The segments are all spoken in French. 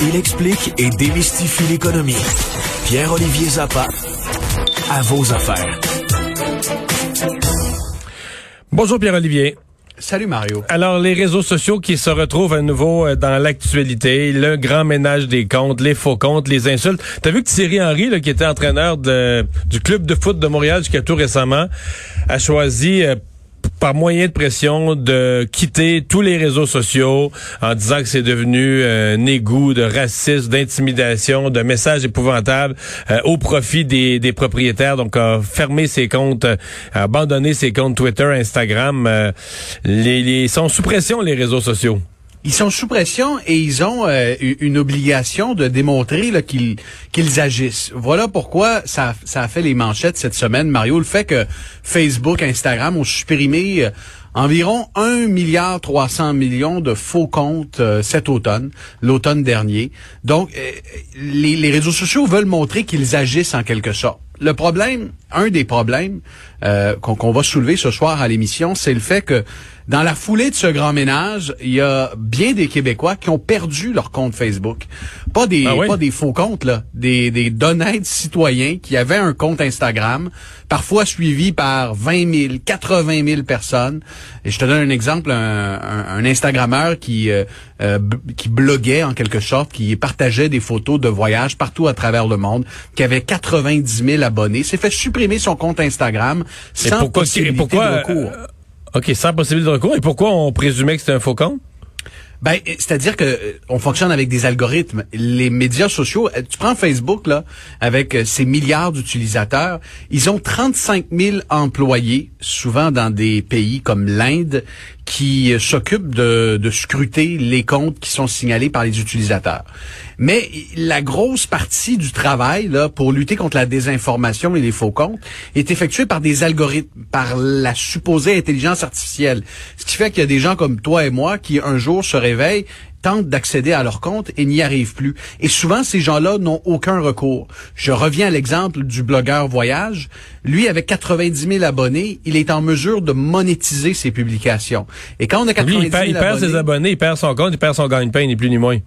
Il explique et démystifie l'économie. Pierre-Olivier Zappa, à vos affaires. Bonjour Pierre-Olivier. Salut Mario. Alors, les réseaux sociaux qui se retrouvent à nouveau euh, dans l'actualité, le grand ménage des comptes, les faux comptes, les insultes. T'as vu que Thierry Henry, là, qui était entraîneur de, du club de foot de Montréal jusqu'à tout récemment, a choisi euh, par moyen de pression de quitter tous les réseaux sociaux en disant que c'est devenu euh, un égout de racisme, d'intimidation, de messages épouvantables euh, au profit des, propriétaires. Donc, a fermé ses comptes, a abandonné ses comptes Twitter, Instagram. Euh, les, les, sont sous pression, les réseaux sociaux. Ils sont sous pression et ils ont euh, une obligation de démontrer qu'ils qu'ils agissent. Voilà pourquoi ça, ça a fait les manchettes cette semaine, Mario. Le fait que Facebook, Instagram ont supprimé euh, environ 1 milliard 300 millions de faux comptes euh, cet automne, l'automne dernier. Donc, les, les réseaux sociaux veulent montrer qu'ils agissent en quelque sorte. Le problème, un des problèmes qu'on va soulever ce soir à l'émission, c'est le fait que dans la foulée de ce grand ménage, il y a bien des Québécois qui ont perdu leur compte Facebook. Pas des, ah pas des faux comptes, là. Des, des d'honnêtes citoyens qui avaient un compte Instagram, parfois suivi par 20 000, 80 000 personnes. Et je te donne un exemple, un, un, Instagrammeur qui, euh, euh, qui bloguait en quelque sorte, qui partageait des photos de voyages partout à travers le monde, qui avait 90 000 abonnés, s'est fait supprimer son compte Instagram sans pourquoi, possibilité pourquoi, de recours. Euh, OK, sans possibilité de recours. Et pourquoi on présumait que c'était un faux compte? Ben, c'est-à-dire que euh, on fonctionne avec des algorithmes. Les médias sociaux, euh, tu prends Facebook là, avec ses milliards d'utilisateurs, ils ont 35 000 employés, souvent dans des pays comme l'Inde, qui s'occupent de, de scruter les comptes qui sont signalés par les utilisateurs. Mais la grosse partie du travail là, pour lutter contre la désinformation et les faux comptes est effectuée par des algorithmes, par la supposée intelligence artificielle. Ce qui fait qu'il y a des gens comme toi et moi qui un jour se réveillent tentent d'accéder à leur compte et n'y arrivent plus. Et souvent, ces gens-là n'ont aucun recours. Je reviens à l'exemple du blogueur voyage. Lui, avec 90 000 abonnés, il est en mesure de monétiser ses publications. Et quand on a 90 000 il, il perd ses abonnés, il perd son compte, il perd son gagne-pain, ni plus ni moins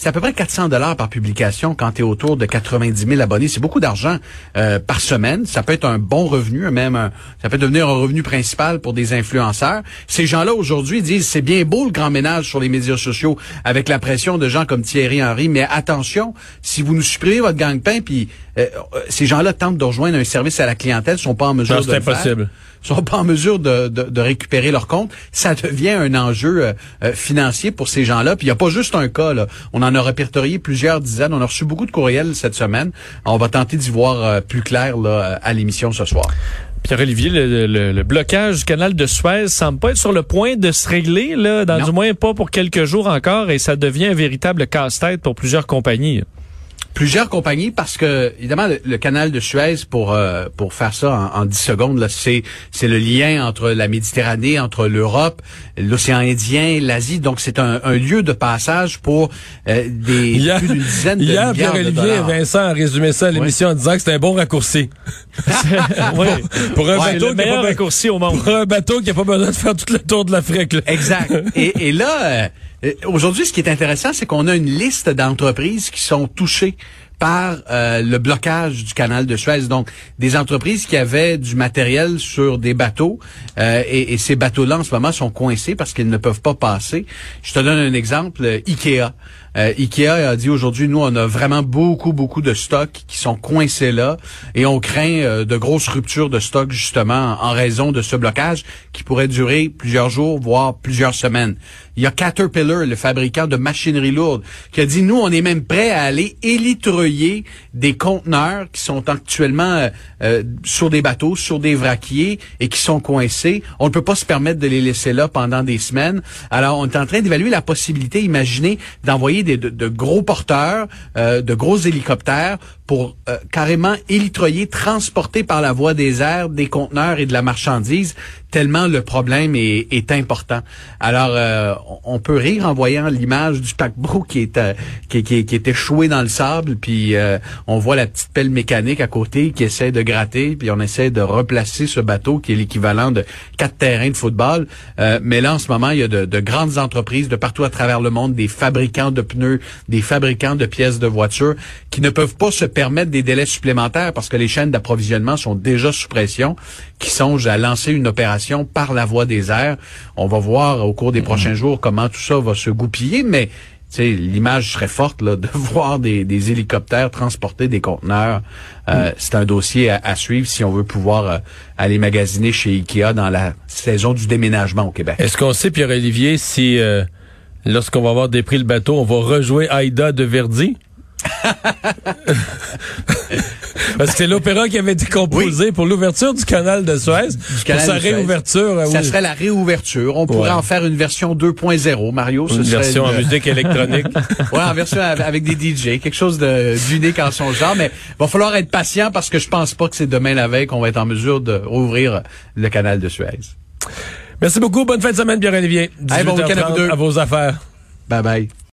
c'est à peu près 400 dollars par publication quand tu es autour de 90 000 abonnés. C'est beaucoup d'argent euh, par semaine. Ça peut être un bon revenu, même ça peut devenir un revenu principal pour des influenceurs. Ces gens-là aujourd'hui disent c'est bien beau le grand ménage sur les médias sociaux avec la pression de gens comme Thierry Henry, mais attention, si vous nous supprimez votre gang-pain, puis euh, euh, ces gens-là tentent de rejoindre un service à la clientèle, sont pas en mesure de le impossible sont pas en mesure de, de, récupérer leur compte, ça devient un enjeu euh, euh, financier pour ces gens-là. Puis il n'y a pas juste un cas. Là. On en a répertorié plusieurs dizaines. On a reçu beaucoup de courriels cette semaine. On va tenter d'y voir euh, plus clair là, à l'émission ce soir. Pierre-Olivier, le, blocage du canal de Suez semble pas être sur le point de se régler, là, dans du moins pas pour quelques jours encore, et ça devient un véritable casse-tête pour plusieurs compagnies plusieurs compagnies parce que évidemment le, canal de Suez pour euh, pour faire ça en, en 10 secondes là c'est c'est le lien entre la Méditerranée entre l'Europe l'océan Indien l'Asie. Donc c'est un, un, lieu de passage pour euh, des plus d'une dizaine de hier, milliards de Olivier et Vincent a résumé ça à l'émission en disant que c'était un bon raccourci. Oui. pour, un bateau qui a pas, raccourci au monde. pour un bateau qui a pas besoin de faire tout le tour de l'Afrique exact. Et, et là euh, aujourd'hui, ce qui est intéressant, c'est qu'on a une liste d'entreprises qui sont touchées par euh, le blocage du canal de Suez. Donc, des entreprises qui avaient du matériel sur des bateaux euh, et, et, ces bateaux-là, en ce moment, sont coincés parce qu'ils ne peuvent pas passer. Je te donne un exemple, Ikea. Euh, Ikea a dit aujourd'hui, nous, on a vraiment beaucoup, beaucoup de stocks qui sont coincés là et on craint euh, de grosses ruptures de stock justement en raison de ce blocage qui pourrait durer plusieurs jours, voire plusieurs semaines. Il y a Caterpillar, le fabricant de machinerie lourde, qui a dit, nous, on est même prêt à aller élitreiller des conteneurs qui sont actuellement euh, sur des bateaux, sur des vraquiers et qui sont coincés. On ne peut pas se permettre de les laisser là pendant des semaines. Alors, on est en train d'évaluer la possibilité, imaginez, d'envoyer de, gros porteurs, euh, de gros hélicoptères pour euh, carrément élitroyer, transporter par la voie des airs des conteneurs et de la marchandise tellement le problème est, est important. Alors, euh, on peut rire en voyant l'image du paquebot qui est, euh, qui, qui, qui, est échoué dans le sable, puis euh, on voit la petite pelle mécanique à côté qui essaie de gratter, puis on essaie de replacer ce bateau qui est l'équivalent de quatre terrains de football. mais là, en ce moment, il y a de, de, grandes entreprises de partout à travers le monde, des fabricants de pneus, des fabricants de pièces de voitures, qui ne peuvent pas se permettre des délais supplémentaires parce que les chaînes d'approvisionnement sont déjà sous pression, qui songent à lancer une opération par la voie des airs. On va voir au cours des prochains jours comment tout ça va se goupiller, mais l'image serait forte là, de voir des, hélicoptères transporter des conteneurs. Euh, c'est un dossier à, suivre si on veut pouvoir euh, aller magasiner chez Ikea dans la saison du déménagement au Québec. Est-ce qu'on sait, Pierre-Olivier, si euh, lorsqu'on va avoir dépris le bateau, on va rejouer Aïda de Verdi? Parce que c'est l'opéra qui avait été composé pour l'ouverture du canal de Suez. Du canal pour sa réouverture. Ça serait la réouverture. On pourrait en faire une version 2.0, Mario. Une version en musique électronique. ouais, en version avec des DJ. Quelque chose d'unique en son genre. Mais va falloir être patient parce que je pense pas que c'est demain la veille qu'on va être en mesure de rouvrir le canal de Suez. Merci beaucoup. Bonne fin de semaine, Pierre-Olivier. bon week-end à, à vos affaires. Bye bye.